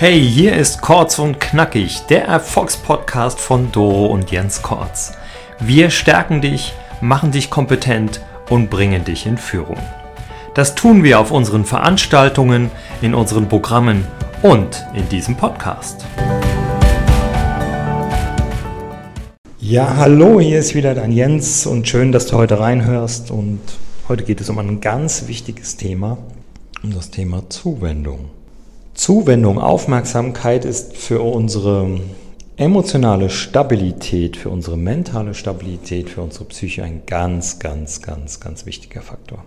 Hey, hier ist Kurz und Knackig, der Erfolgspodcast von Doro und Jens Kortz. Wir stärken dich, machen dich kompetent und bringen dich in Führung. Das tun wir auf unseren Veranstaltungen, in unseren Programmen und in diesem Podcast. Ja, hallo, hier ist wieder dein Jens und schön, dass du heute reinhörst. Und heute geht es um ein ganz wichtiges Thema, um das Thema Zuwendung. Zuwendung, Aufmerksamkeit ist für unsere emotionale Stabilität, für unsere mentale Stabilität, für unsere Psyche ein ganz, ganz, ganz, ganz wichtiger Faktor.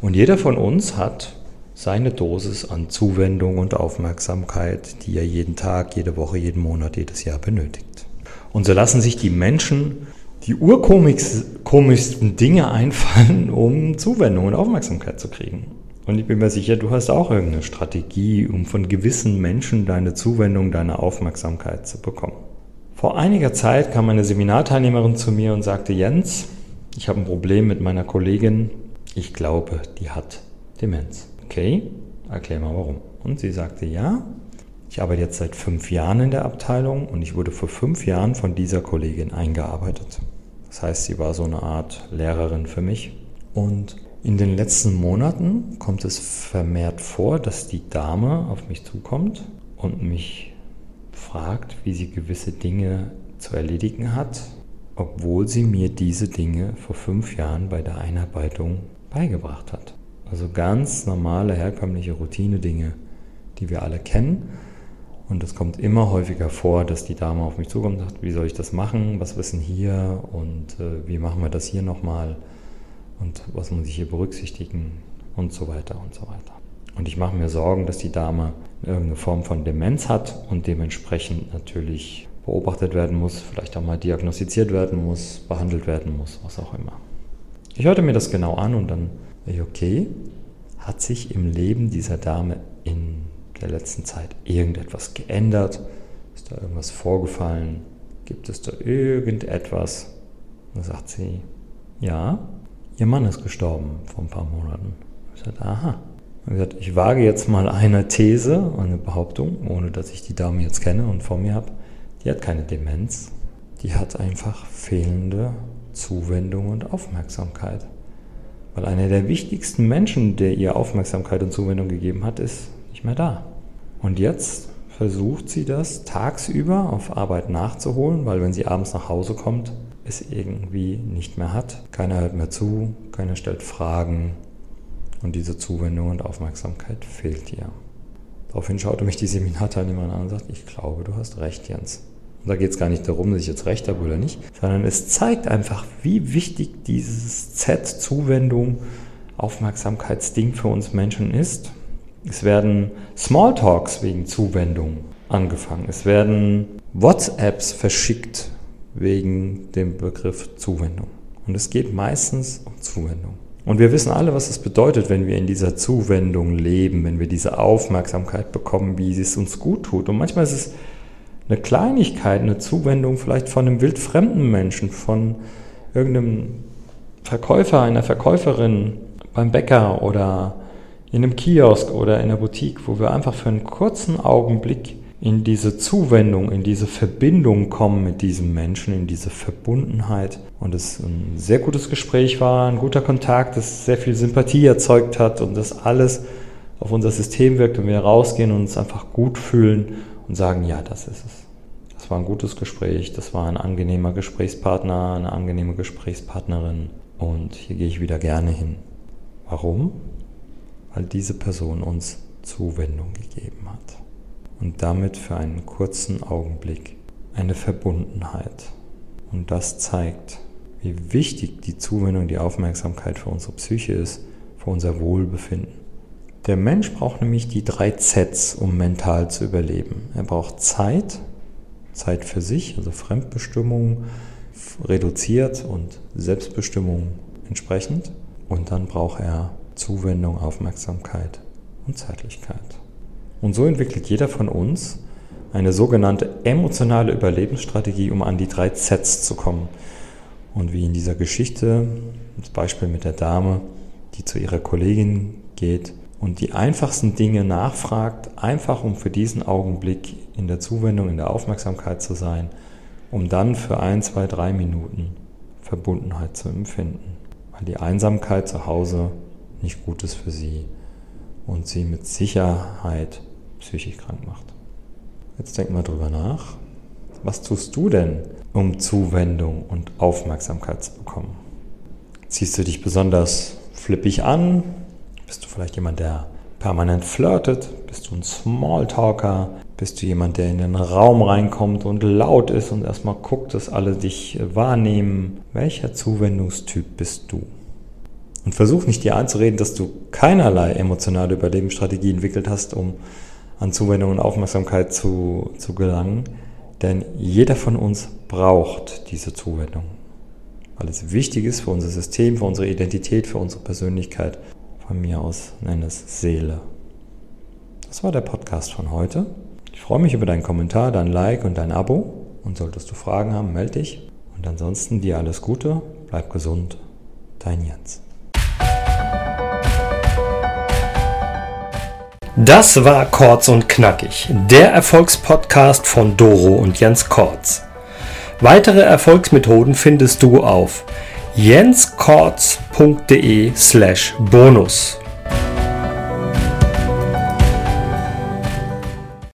Und jeder von uns hat seine Dosis an Zuwendung und Aufmerksamkeit, die er jeden Tag, jede Woche, jeden Monat, jedes Jahr benötigt. Und so lassen sich die Menschen die urkomischsten Dinge einfallen, um Zuwendung und Aufmerksamkeit zu kriegen. Und ich bin mir sicher, du hast auch irgendeine Strategie, um von gewissen Menschen deine Zuwendung, deine Aufmerksamkeit zu bekommen. Vor einiger Zeit kam eine Seminarteilnehmerin zu mir und sagte, Jens, ich habe ein Problem mit meiner Kollegin. Ich glaube, die hat Demenz. Okay, erklär mal warum. Und sie sagte, ja, ich arbeite jetzt seit fünf Jahren in der Abteilung und ich wurde vor fünf Jahren von dieser Kollegin eingearbeitet. Das heißt, sie war so eine Art Lehrerin für mich. Und in den letzten Monaten kommt es vermehrt vor, dass die Dame auf mich zukommt und mich fragt, wie sie gewisse Dinge zu erledigen hat, obwohl sie mir diese Dinge vor fünf Jahren bei der Einarbeitung beigebracht hat. Also ganz normale, herkömmliche Routine-Dinge, die wir alle kennen. Und es kommt immer häufiger vor, dass die Dame auf mich zukommt und sagt, wie soll ich das machen, was wissen hier und äh, wie machen wir das hier nochmal und was muss ich hier berücksichtigen und so weiter und so weiter. Und ich mache mir Sorgen, dass die Dame irgendeine Form von Demenz hat und dementsprechend natürlich beobachtet werden muss, vielleicht auch mal diagnostiziert werden muss, behandelt werden muss, was auch immer. Ich hörte mir das genau an und dann, okay, hat sich im Leben dieser Dame in der letzten Zeit irgendetwas geändert? Ist da irgendwas vorgefallen? Gibt es da irgendetwas? dann sagt sie, ja, Ihr Mann ist gestorben vor ein paar Monaten. Ich sagte, aha. Ich, gesagt, ich wage jetzt mal eine These, eine Behauptung, ohne dass ich die Dame jetzt kenne und vor mir habe. Die hat keine Demenz. Die hat einfach fehlende Zuwendung und Aufmerksamkeit. Weil einer der wichtigsten Menschen, der ihr Aufmerksamkeit und Zuwendung gegeben hat, ist nicht mehr da. Und jetzt versucht sie das tagsüber auf Arbeit nachzuholen, weil wenn sie abends nach Hause kommt, es irgendwie nicht mehr hat. Keiner hört mehr zu, keiner stellt Fragen und diese Zuwendung und Aufmerksamkeit fehlt ihr. Daraufhin schaute mich die Seminarteilnehmerin an und sagte, ich glaube, du hast recht, Jens. Und da geht es gar nicht darum, dass ich jetzt recht habe oder nicht, sondern es zeigt einfach, wie wichtig dieses Z, Zuwendung, Aufmerksamkeitsding für uns Menschen ist. Es werden Smalltalks wegen Zuwendung angefangen. Es werden WhatsApps verschickt wegen dem Begriff Zuwendung. Und es geht meistens um Zuwendung. Und wir wissen alle, was es bedeutet, wenn wir in dieser Zuwendung leben, wenn wir diese Aufmerksamkeit bekommen, wie es uns gut tut. Und manchmal ist es eine Kleinigkeit, eine Zuwendung vielleicht von einem wildfremden Menschen, von irgendeinem Verkäufer, einer Verkäuferin beim Bäcker oder in einem Kiosk oder in einer Boutique, wo wir einfach für einen kurzen Augenblick in diese Zuwendung, in diese Verbindung kommen mit diesem Menschen, in diese Verbundenheit. Und es ein sehr gutes Gespräch war, ein guter Kontakt, das sehr viel Sympathie erzeugt hat und das alles auf unser System wirkt und wir rausgehen und uns einfach gut fühlen und sagen, ja, das ist es. Das war ein gutes Gespräch, das war ein angenehmer Gesprächspartner, eine angenehme Gesprächspartnerin und hier gehe ich wieder gerne hin. Warum? Weil diese Person uns Zuwendung gegeben hat und damit für einen kurzen Augenblick eine Verbundenheit. Und das zeigt, wie wichtig die Zuwendung, die Aufmerksamkeit für unsere Psyche ist, für unser Wohlbefinden. Der Mensch braucht nämlich die drei Zs, um mental zu überleben. Er braucht Zeit, Zeit für sich, also Fremdbestimmung reduziert und Selbstbestimmung entsprechend. Und dann braucht er Zuwendung, Aufmerksamkeit und Zeitlichkeit. Und so entwickelt jeder von uns eine sogenannte emotionale Überlebensstrategie, um an die drei Zs zu kommen. Und wie in dieser Geschichte, das Beispiel mit der Dame, die zu ihrer Kollegin geht und die einfachsten Dinge nachfragt, einfach um für diesen Augenblick in der Zuwendung, in der Aufmerksamkeit zu sein, um dann für ein, zwei, drei Minuten Verbundenheit zu empfinden, weil die Einsamkeit zu Hause nicht gut ist für sie und sie mit Sicherheit psychisch krank macht. Jetzt denk mal drüber nach. Was tust du denn, um Zuwendung und Aufmerksamkeit zu bekommen? Ziehst du dich besonders flippig an? Bist du vielleicht jemand, der permanent flirtet? Bist du ein Smalltalker? Bist du jemand, der in den Raum reinkommt und laut ist und erstmal guckt, dass alle dich wahrnehmen? Welcher Zuwendungstyp bist du? Und versuch nicht dir einzureden, dass du keinerlei emotionale Überlebensstrategie entwickelt hast, um an Zuwendung und Aufmerksamkeit zu, zu gelangen. Denn jeder von uns braucht diese Zuwendung. Weil es wichtig ist für unser System, für unsere Identität, für unsere Persönlichkeit. Von mir aus nenne es Seele. Das war der Podcast von heute. Ich freue mich über deinen Kommentar, dein Like und dein Abo. Und solltest du Fragen haben, melde dich. Und ansonsten dir alles Gute, bleib gesund. Dein Jens. Das war Kurz und Knackig, der Erfolgspodcast von Doro und Jens Kortz. Weitere Erfolgsmethoden findest du auf jenskortz.de slash bonus.